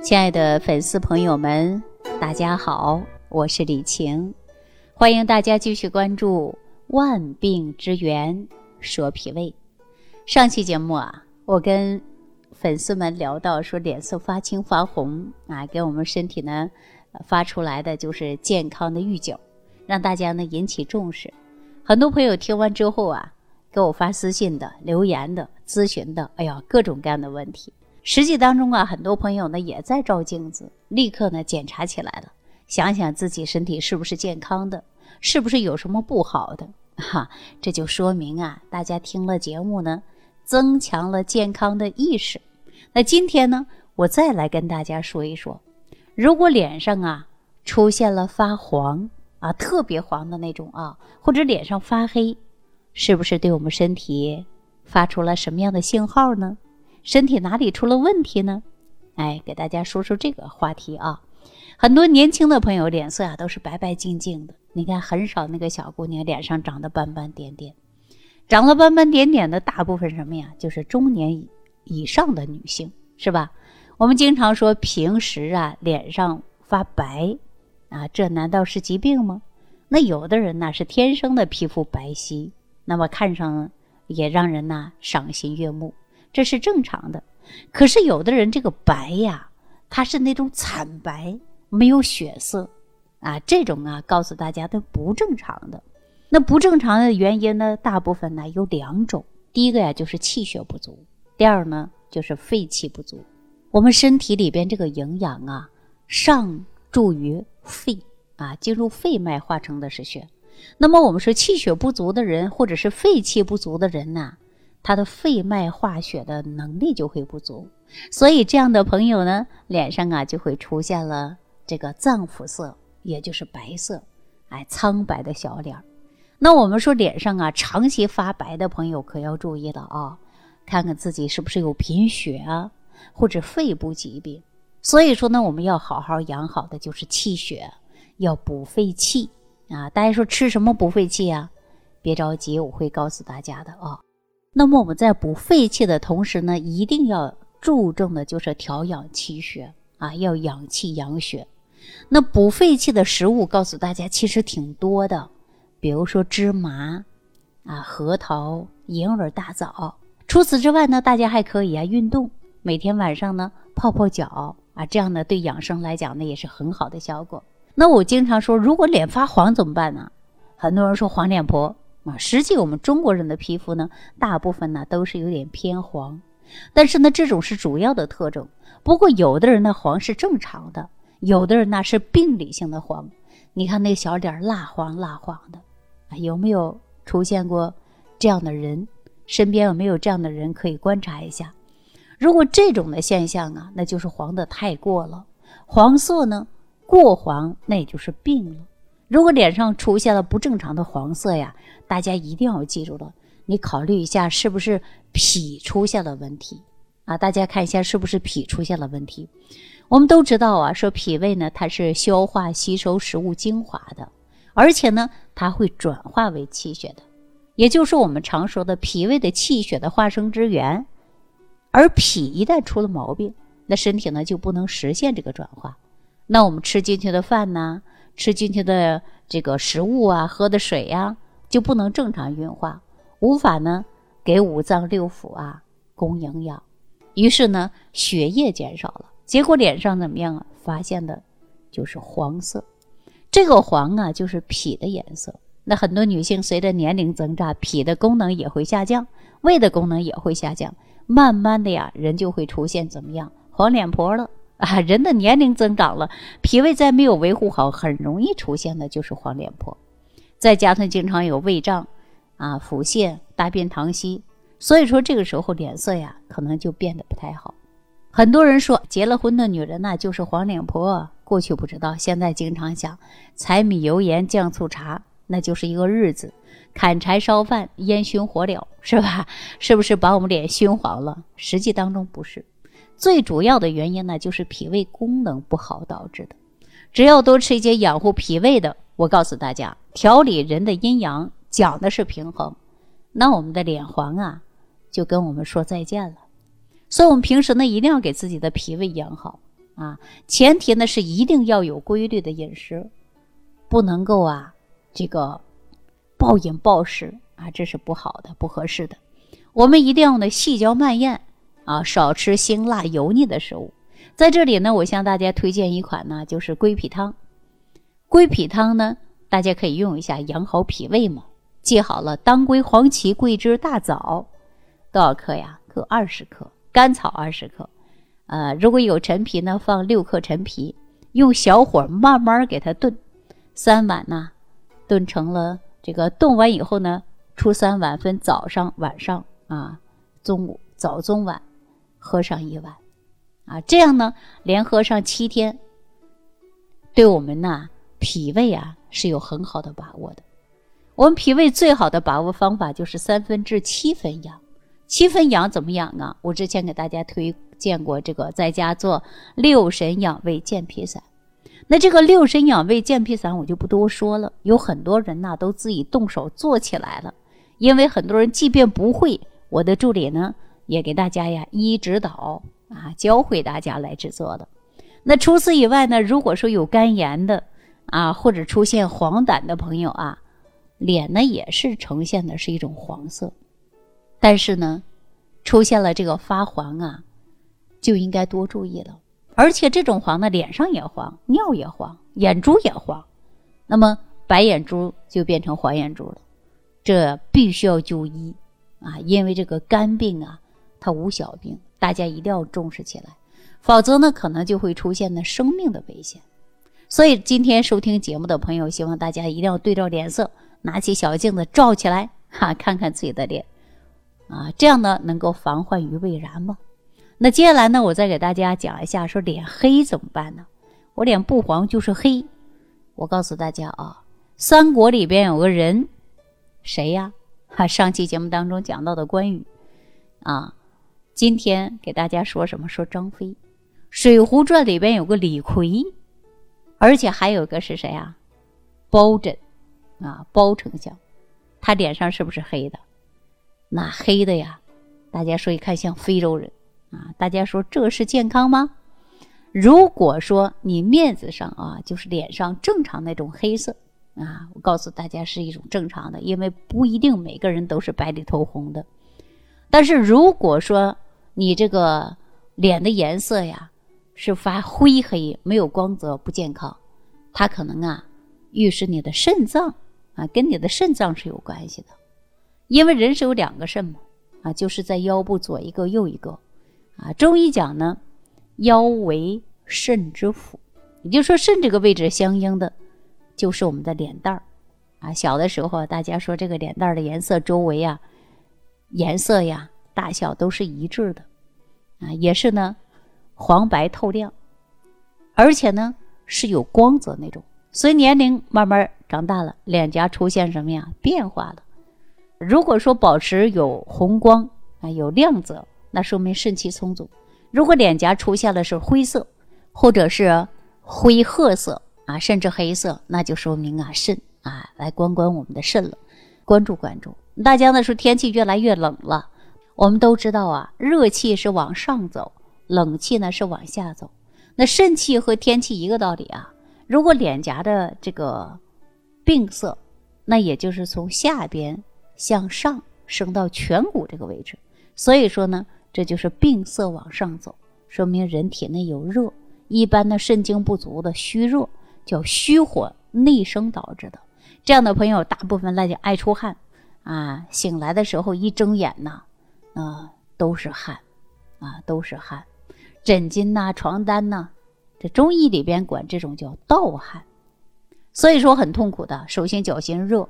亲爱的粉丝朋友们，大家好，我是李晴，欢迎大家继续关注《万病之源说脾胃》。上期节目啊，我跟粉丝们聊到说脸色发青发红啊，给我们身体呢发出来的就是健康的预警，让大家呢引起重视。很多朋友听完之后啊，给我发私信的、留言的、咨询的，哎呀，各种各样的问题。实际当中啊，很多朋友呢也在照镜子，立刻呢检查起来了，想想自己身体是不是健康的，是不是有什么不好的，哈，这就说明啊，大家听了节目呢，增强了健康的意识。那今天呢，我再来跟大家说一说，如果脸上啊出现了发黄啊，特别黄的那种啊，或者脸上发黑，是不是对我们身体发出了什么样的信号呢？身体哪里出了问题呢？哎，给大家说说这个话题啊。很多年轻的朋友脸色啊都是白白净净的，你看很少那个小姑娘脸上长得斑斑点点，长了斑斑点点的大部分什么呀？就是中年以上的女性，是吧？我们经常说平时啊脸上发白啊，这难道是疾病吗？那有的人呢是天生的皮肤白皙，那么看上也让人呐赏心悦目。这是正常的，可是有的人这个白呀，它是那种惨白，没有血色，啊，这种啊，告诉大家都不正常的。那不正常的原因呢，大部分呢有两种，第一个呀就是气血不足，第二呢就是肺气不足。我们身体里边这个营养啊，上注于肺啊，进入肺脉化成的是血。那么我们说气血不足的人，或者是肺气不足的人呢？他的肺脉化血的能力就会不足，所以这样的朋友呢，脸上啊就会出现了这个脏腑色，也就是白色，哎，苍白的小脸儿。那我们说脸上啊长期发白的朋友可要注意了啊，看看自己是不是有贫血啊，或者肺部疾病。所以说呢，我们要好好养好的就是气血，要补肺气啊。大家说吃什么补肺气啊？别着急，我会告诉大家的啊。那么我们在补肺气的同时呢，一定要注重的就是调养气血啊，要养气养血。那补肺气的食物，告诉大家其实挺多的，比如说芝麻啊、核桃、银耳、大枣。除此之外呢，大家还可以啊运动，每天晚上呢泡泡脚啊，这样呢对养生来讲呢也是很好的效果。那我经常说，如果脸发黄怎么办呢？很多人说黄脸婆。啊，实际我们中国人的皮肤呢，大部分呢都是有点偏黄，但是呢，这种是主要的特征。不过有的人的黄是正常的，有的人呢是病理性的黄。你看那个小脸蜡黄蜡黄的，啊，有没有出现过这样的人？身边有没有这样的人可以观察一下？如果这种的现象啊，那就是黄的太过了。黄色呢过黄，那也就是病了。如果脸上出现了不正常的黄色呀，大家一定要记住了，你考虑一下是不是脾出现了问题啊？大家看一下是不是脾出现了问题？我们都知道啊，说脾胃呢，它是消化吸收食物精华的，而且呢，它会转化为气血的，也就是我们常说的脾胃的气血的化生之源。而脾一旦出了毛病，那身体呢就不能实现这个转化，那我们吃进去的饭呢？吃进去的这个食物啊，喝的水呀，就不能正常运化，无法呢给五脏六腑啊供营养，于是呢血液减少了，结果脸上怎么样啊？发现的就是黄色，这个黄啊就是脾的颜色。那很多女性随着年龄增长，脾的功能也会下降，胃的功能也会下降，慢慢的呀，人就会出现怎么样黄脸婆了。啊，人的年龄增长了，脾胃再没有维护好，很容易出现的就是黄脸婆。再加上经常有胃胀、啊腹泻、大便溏稀，所以说这个时候脸色呀，可能就变得不太好。很多人说结了婚的女人呢就是黄脸婆，过去不知道，现在经常想柴米油盐酱醋茶，那就是一个日子，砍柴烧饭、烟熏火燎，是吧？是不是把我们脸熏黄了？实际当中不是。最主要的原因呢，就是脾胃功能不好导致的。只要多吃一些养护脾胃的，我告诉大家，调理人的阴阳，讲的是平衡，那我们的脸黄啊，就跟我们说再见了。所以，我们平时呢，一定要给自己的脾胃养好啊，前提呢是一定要有规律的饮食，不能够啊这个暴饮暴食啊，这是不好的、不合适的。我们一定要呢细嚼慢咽啊，少吃辛辣油腻的食物。在这里呢，我向大家推荐一款呢，就是归脾汤。归脾汤呢，大家可以用一下，养好脾胃嘛。记好了，当归、黄芪、桂枝、大枣多少克呀？各二十克，甘草二十克。呃，如果有陈皮呢，放六克陈皮，用小火慢慢给它炖，三碗呢，炖成了这个炖完以后呢，出三碗分早上、晚上啊，中午早中晚喝上一碗，啊，这样呢，连喝上七天，对我们呢。脾胃啊是有很好的把握的，我们脾胃最好的把握方法就是三分治七分养。七分养怎么养啊？我之前给大家推荐过这个，在家做六神养胃健脾散。那这个六神养胃健脾散我就不多说了，有很多人呐都自己动手做起来了。因为很多人即便不会，我的助理呢也给大家呀一一指导啊，教会大家来制作的。那除此以外呢，如果说有肝炎的，啊，或者出现黄疸的朋友啊，脸呢也是呈现的是一种黄色，但是呢，出现了这个发黄啊，就应该多注意了。而且这种黄呢，脸上也黄，尿也黄，眼珠也黄，那么白眼珠就变成黄眼珠了，这必须要就医啊！因为这个肝病啊，它无小病，大家一定要重视起来，否则呢，可能就会出现呢生命的危险。所以今天收听节目的朋友，希望大家一定要对照脸色，拿起小镜子照起来，哈，看看自己的脸，啊，这样呢能够防患于未然嘛。那接下来呢，我再给大家讲一下，说脸黑怎么办呢？我脸不黄就是黑。我告诉大家啊，三国里边有个人，谁呀？哈，上期节目当中讲到的关羽，啊，今天给大家说什么？说张飞。水浒传里边有个李逵。而且还有个是谁啊？包拯，啊，包丞相，他脸上是不是黑的？那黑的呀，大家说一看像非洲人啊！大家说这是健康吗？如果说你面子上啊，就是脸上正常那种黑色啊，我告诉大家是一种正常的，因为不一定每个人都是白里透红的。但是如果说你这个脸的颜色呀，是发灰黑，没有光泽，不健康。它可能啊，预示你的肾脏啊，跟你的肾脏是有关系的。因为人是有两个肾嘛，啊，就是在腰部左一个，右一个。啊，中医讲呢，腰为肾之府，也就是说肾这个位置相应的就是我们的脸蛋儿。啊，小的时候大家说这个脸蛋儿的颜色周围啊，颜色呀、大小都是一致的，啊，也是呢。黄白透亮，而且呢是有光泽那种。随年龄慢慢长大了，脸颊出现什么呀变化了？如果说保持有红光啊有亮泽，那说明肾气充足；如果脸颊出现了是灰色，或者是灰褐色啊，甚至黑色，那就说明啊肾啊来关关我们的肾了，关注关注。大家呢说天气越来越冷了，我们都知道啊热气是往上走。冷气呢是往下走，那肾气和天气一个道理啊。如果脸颊的这个病色，那也就是从下边向上升到颧骨这个位置，所以说呢，这就是病色往上走，说明人体内有热。一般的肾精不足的虚热，叫虚火内生导致的。这样的朋友，大部分来讲爱出汗啊，醒来的时候一睁眼呐，啊啊都是汗，啊都是汗。枕巾呐，床单呐，这中医里边管这种叫盗汗，所以说很痛苦的。手心脚心热，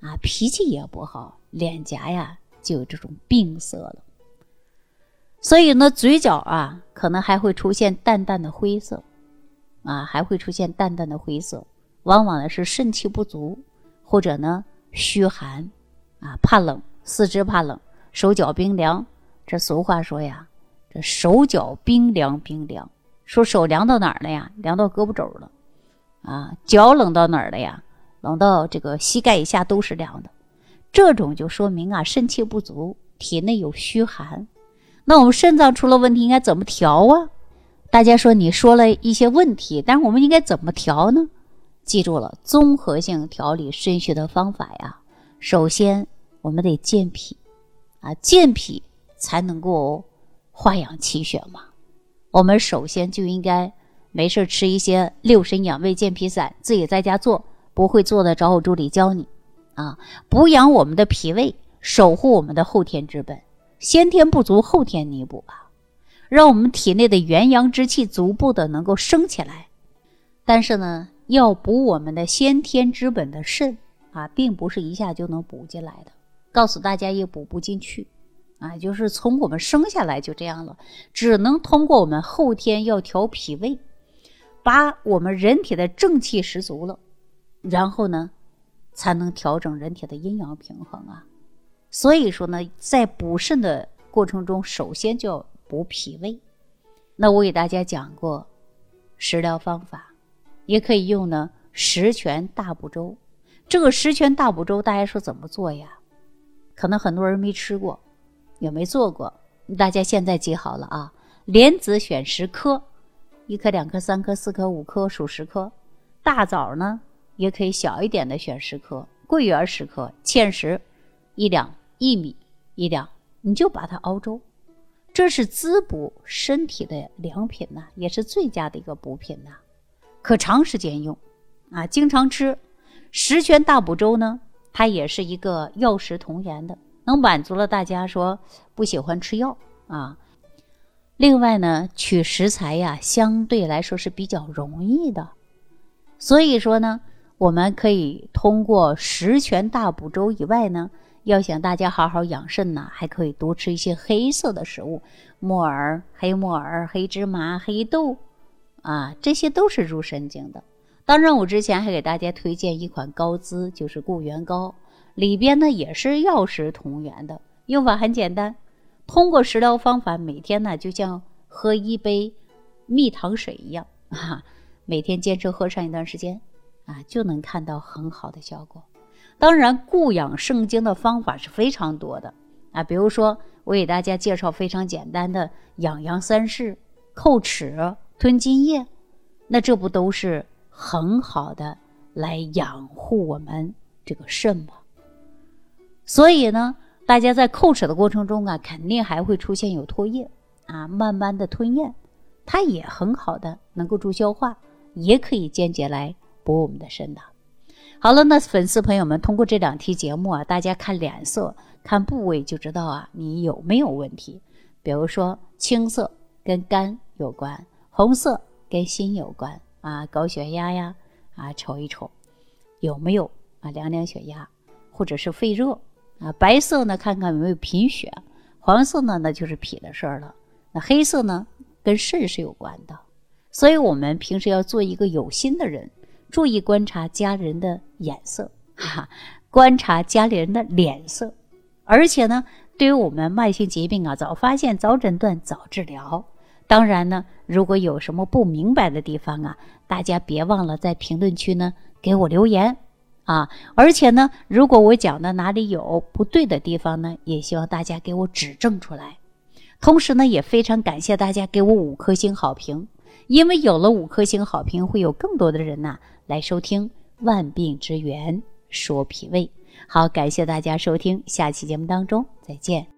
啊，脾气也不好，脸颊呀就有这种病色了。所以呢，嘴角啊可能还会出现淡淡的灰色，啊，还会出现淡淡的灰色，往往呢是肾气不足，或者呢虚寒，啊，怕冷，四肢怕冷，手脚冰凉。这俗话说呀。这手脚冰凉冰凉，说手凉到哪儿了呀？凉到胳膊肘了，啊，脚冷到哪儿了呀？冷到这个膝盖以下都是凉的，这种就说明啊肾气不足，体内有虚寒。那我们肾脏出了问题，应该怎么调啊？大家说你说了一些问题，但是我们应该怎么调呢？记住了，综合性调理肾虚的方法呀，首先我们得健脾，啊，健脾才能够化养气血嘛。我们首先就应该没事吃一些六神养胃健脾散，自己在家做，不会做的找我助理教你，啊，补养我们的脾胃，守护我们的后天之本，先天不足，后天弥补吧。让我们体内的元阳之气逐步的能够升起来，但是呢，要补我们的先天之本的肾啊，并不是一下就能补进来的。告诉大家也补不进去，啊，就是从我们生下来就这样了，只能通过我们后天要调脾胃，把我们人体的正气十足了，然后呢，才能调整人体的阴阳平衡啊。所以说呢，在补肾的过程中，首先就要。补脾胃，那我给大家讲过食疗方法，也可以用呢十全大补粥。这个十全大补粥，大家说怎么做呀？可能很多人没吃过，也没做过。大家现在记好了啊：莲子选十颗，一颗、两颗、三颗、四颗、五颗，数十颗。大枣呢，也可以小一点的选十颗，桂圆十颗，芡实一两，薏米一两，你就把它熬粥。这是滋补身体的良品呐，也是最佳的一个补品呐，可长时间用，啊，经常吃。十全大补粥呢，它也是一个药食同源的，能满足了大家说不喜欢吃药啊。另外呢，取食材呀，相对来说是比较容易的，所以说呢，我们可以通过十全大补粥以外呢。要想大家好好养肾呢，还可以多吃一些黑色的食物，木耳、黑木耳、黑芝麻、黑豆，啊，这些都是入肾经的。当任务之前还给大家推荐一款膏滋，就是固元膏，里边呢也是药食同源的，用法很简单，通过食疗方法，每天呢就像喝一杯蜜糖水一样啊，每天坚持喝上一段时间，啊，就能看到很好的效果。当然，固养肾精的方法是非常多的啊，比如说我给大家介绍非常简单的养阳三式、叩齿、吞津液，那这不都是很好的来养护我们这个肾嘛？所以呢，大家在叩齿的过程中啊，肯定还会出现有唾液啊，慢慢的吞咽，它也很好的能够助消化，也可以间接来补我们的肾的。好了，那粉丝朋友们，通过这两期节目啊，大家看脸色、看部位就知道啊，你有没有问题。比如说青色跟肝有关，红色跟心有关啊，高血压呀啊，瞅一瞅有没有啊，量量血压或者是肺热啊。白色呢，看看有没有贫血；黄色呢，那就是脾的事儿了。那黑色呢，跟肾是有关的。所以我们平时要做一个有心的人。注意观察家人的眼色，哈，观察家里人的脸色，而且呢，对于我们慢性疾病啊，早发现、早诊断、早治疗。当然呢，如果有什么不明白的地方啊，大家别忘了在评论区呢给我留言啊。而且呢，如果我讲的哪里有不对的地方呢，也希望大家给我指正出来。同时呢，也非常感谢大家给我五颗星好评，因为有了五颗星好评，会有更多的人呐。来收听《万病之源说脾胃》，好，感谢大家收听，下期节目当中再见。